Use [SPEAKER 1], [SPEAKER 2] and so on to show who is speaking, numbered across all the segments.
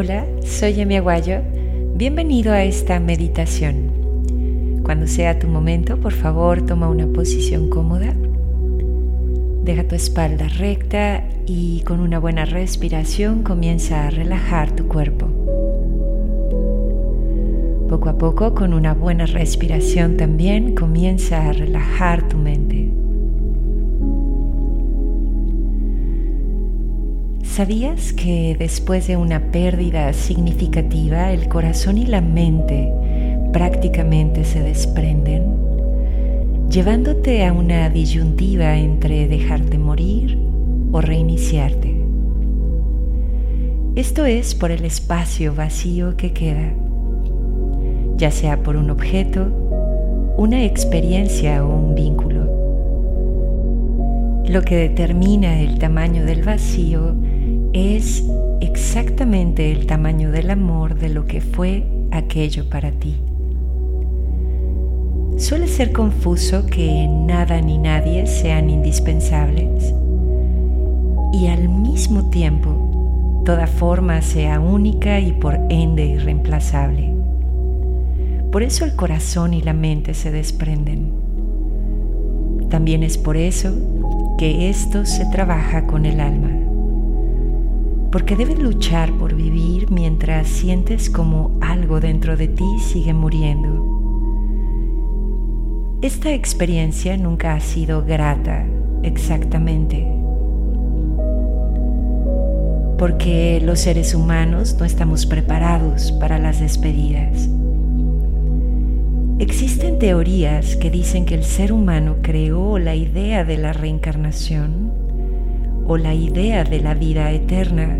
[SPEAKER 1] Hola, soy Emi Aguayo. Bienvenido a esta meditación. Cuando sea tu momento, por favor, toma una posición cómoda. Deja tu espalda recta y con una buena respiración comienza a relajar tu cuerpo. Poco a poco, con una buena respiración también, comienza a relajar tu mente. ¿Sabías que después de una pérdida significativa el corazón y la mente prácticamente se desprenden, llevándote a una disyuntiva entre dejarte morir o reiniciarte. Esto es por el espacio vacío que queda, ya sea por un objeto, una experiencia o un vínculo. Lo que determina el tamaño del vacío es exactamente el tamaño del amor de lo que fue aquello para ti. Suele ser confuso que nada ni nadie sean indispensables y al mismo tiempo toda forma sea única y por ende irreemplazable. Por eso el corazón y la mente se desprenden. También es por eso que esto se trabaja con el alma. Porque debes luchar por vivir mientras sientes como algo dentro de ti sigue muriendo esta experiencia nunca ha sido grata exactamente, porque los seres humanos no estamos preparados para las despedidas. Existen teorías que dicen que el ser humano creó la idea de la reencarnación o la idea de la vida eterna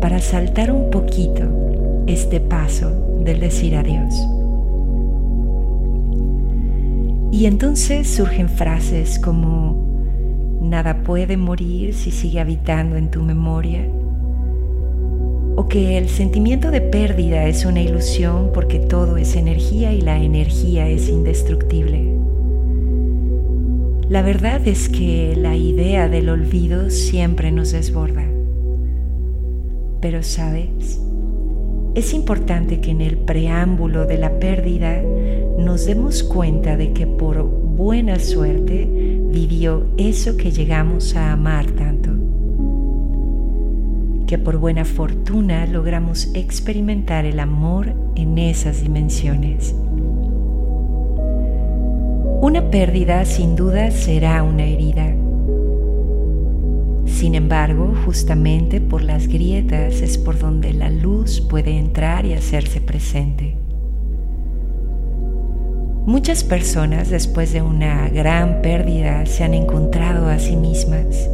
[SPEAKER 1] para saltar un poquito este paso del decir adiós. Y entonces surgen frases como, nada puede morir si sigue habitando en tu memoria, o que el sentimiento de pérdida es una ilusión porque todo es energía y la energía es indestructible. La verdad es que la idea del olvido siempre nos desborda. Pero sabes, es importante que en el preámbulo de la pérdida nos demos cuenta de que por buena suerte vivió eso que llegamos a amar tanto. Que por buena fortuna logramos experimentar el amor en esas dimensiones. Una pérdida sin duda será una herida sin embargo, justamente por las grietas es por donde la luz puede entrar y hacerse presente. Muchas personas después de una gran pérdida se han encontrado a sí mismas.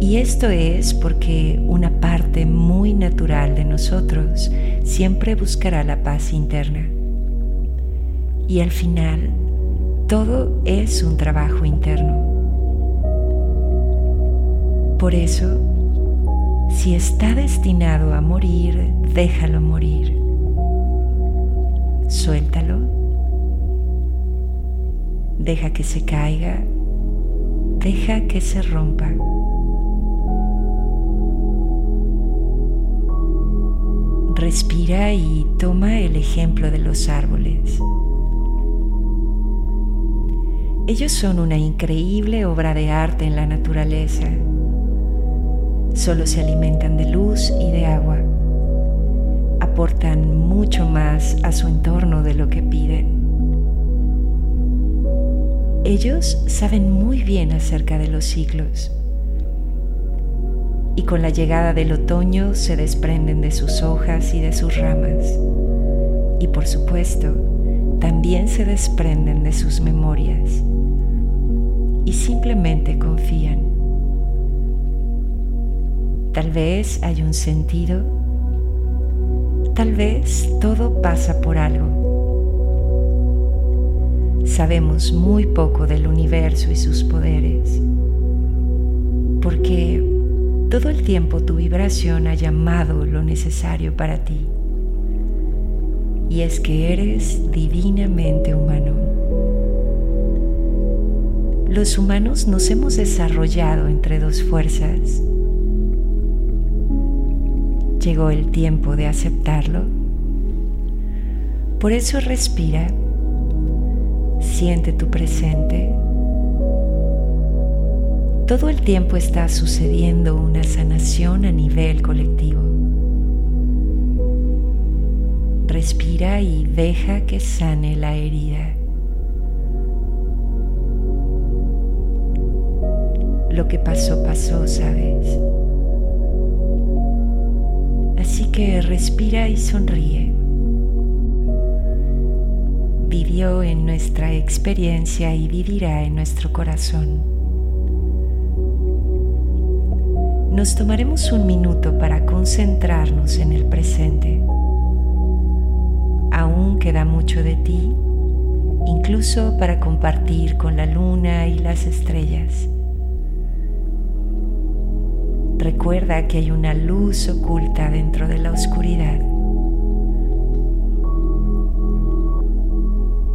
[SPEAKER 1] Y esto es porque una parte muy natural de nosotros siempre buscará la paz interna. Y al final, todo es un trabajo interno. Por eso, si está destinado a morir, déjalo morir. Suéltalo. Deja que se caiga. Deja que se rompa. Respira y toma el ejemplo de los árboles. Ellos son una increíble obra de arte en la naturaleza solo se alimentan de luz y de agua. Aportan mucho más a su entorno de lo que piden. Ellos saben muy bien acerca de los ciclos y con la llegada del otoño se desprenden de sus hojas y de sus ramas y por supuesto también se desprenden de sus memorias y simplemente confían. Tal vez hay un sentido. Tal vez todo pasa por algo. Sabemos muy poco del universo y sus poderes, porque todo el tiempo tu vibración ha llamado lo necesario para ti. Y es que eres divinamente humano. Los humanos nos hemos desarrollado entre dos fuerzas llegó el tiempo de aceptarlo. Por eso respira, siente tu presente. Todo el tiempo está sucediendo una sanación a nivel colectivo. Respira y deja que sane la herida. Lo que pasó, pasó, ¿sabes? Así que respira y sonríe. Vivió en nuestra experiencia y vivirá en nuestro corazón. Nos tomaremos un minuto para concentrarnos en el presente. Aún queda mucho de ti, incluso para compartir con la luna y las estrellas. Recuerda que hay una luz oculta dentro de la oscuridad.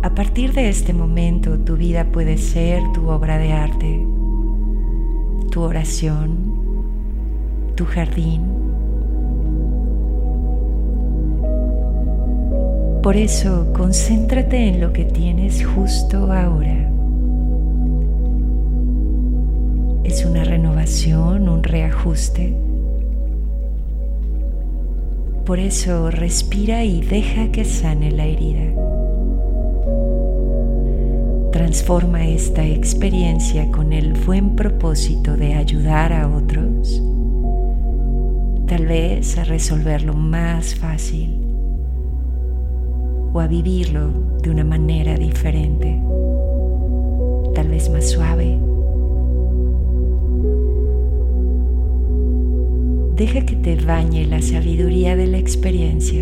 [SPEAKER 1] A partir de este momento tu vida puede ser tu obra de arte, tu oración, tu jardín. Por eso concéntrate en lo que tienes justo ahora. Es una renovación, un reajuste. Por eso respira y deja que sane la herida. Transforma esta experiencia con el buen propósito de ayudar a otros, tal vez a resolverlo más fácil o a vivirlo de una manera diferente, tal vez más suave Deja que te bañe la sabiduría de la experiencia.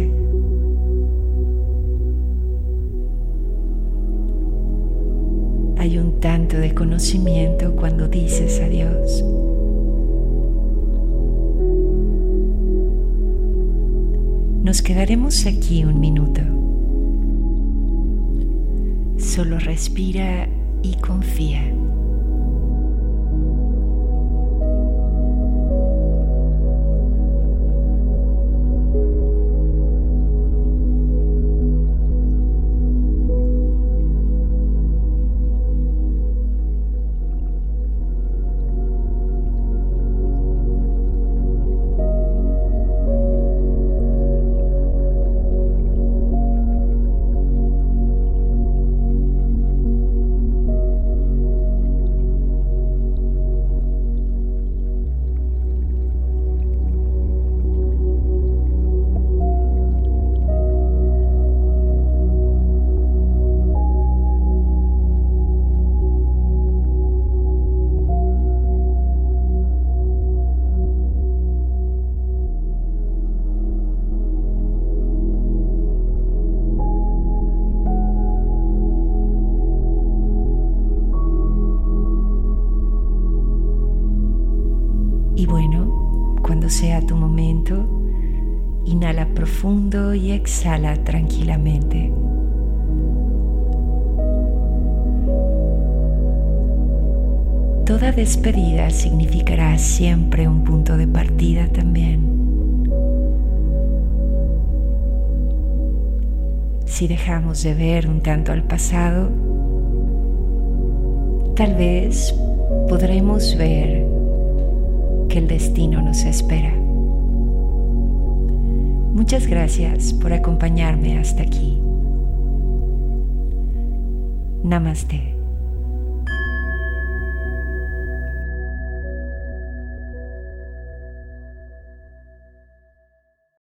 [SPEAKER 1] Hay un tanto de conocimiento cuando dices adiós. Nos quedaremos aquí un minuto. Solo respira y confía. Sea tu momento, inhala profundo y exhala tranquilamente. Toda despedida significará siempre un punto de partida también. Si dejamos de ver un tanto al pasado, tal vez podremos ver que el destino nos espera. Muchas gracias por acompañarme hasta aquí. Namaste.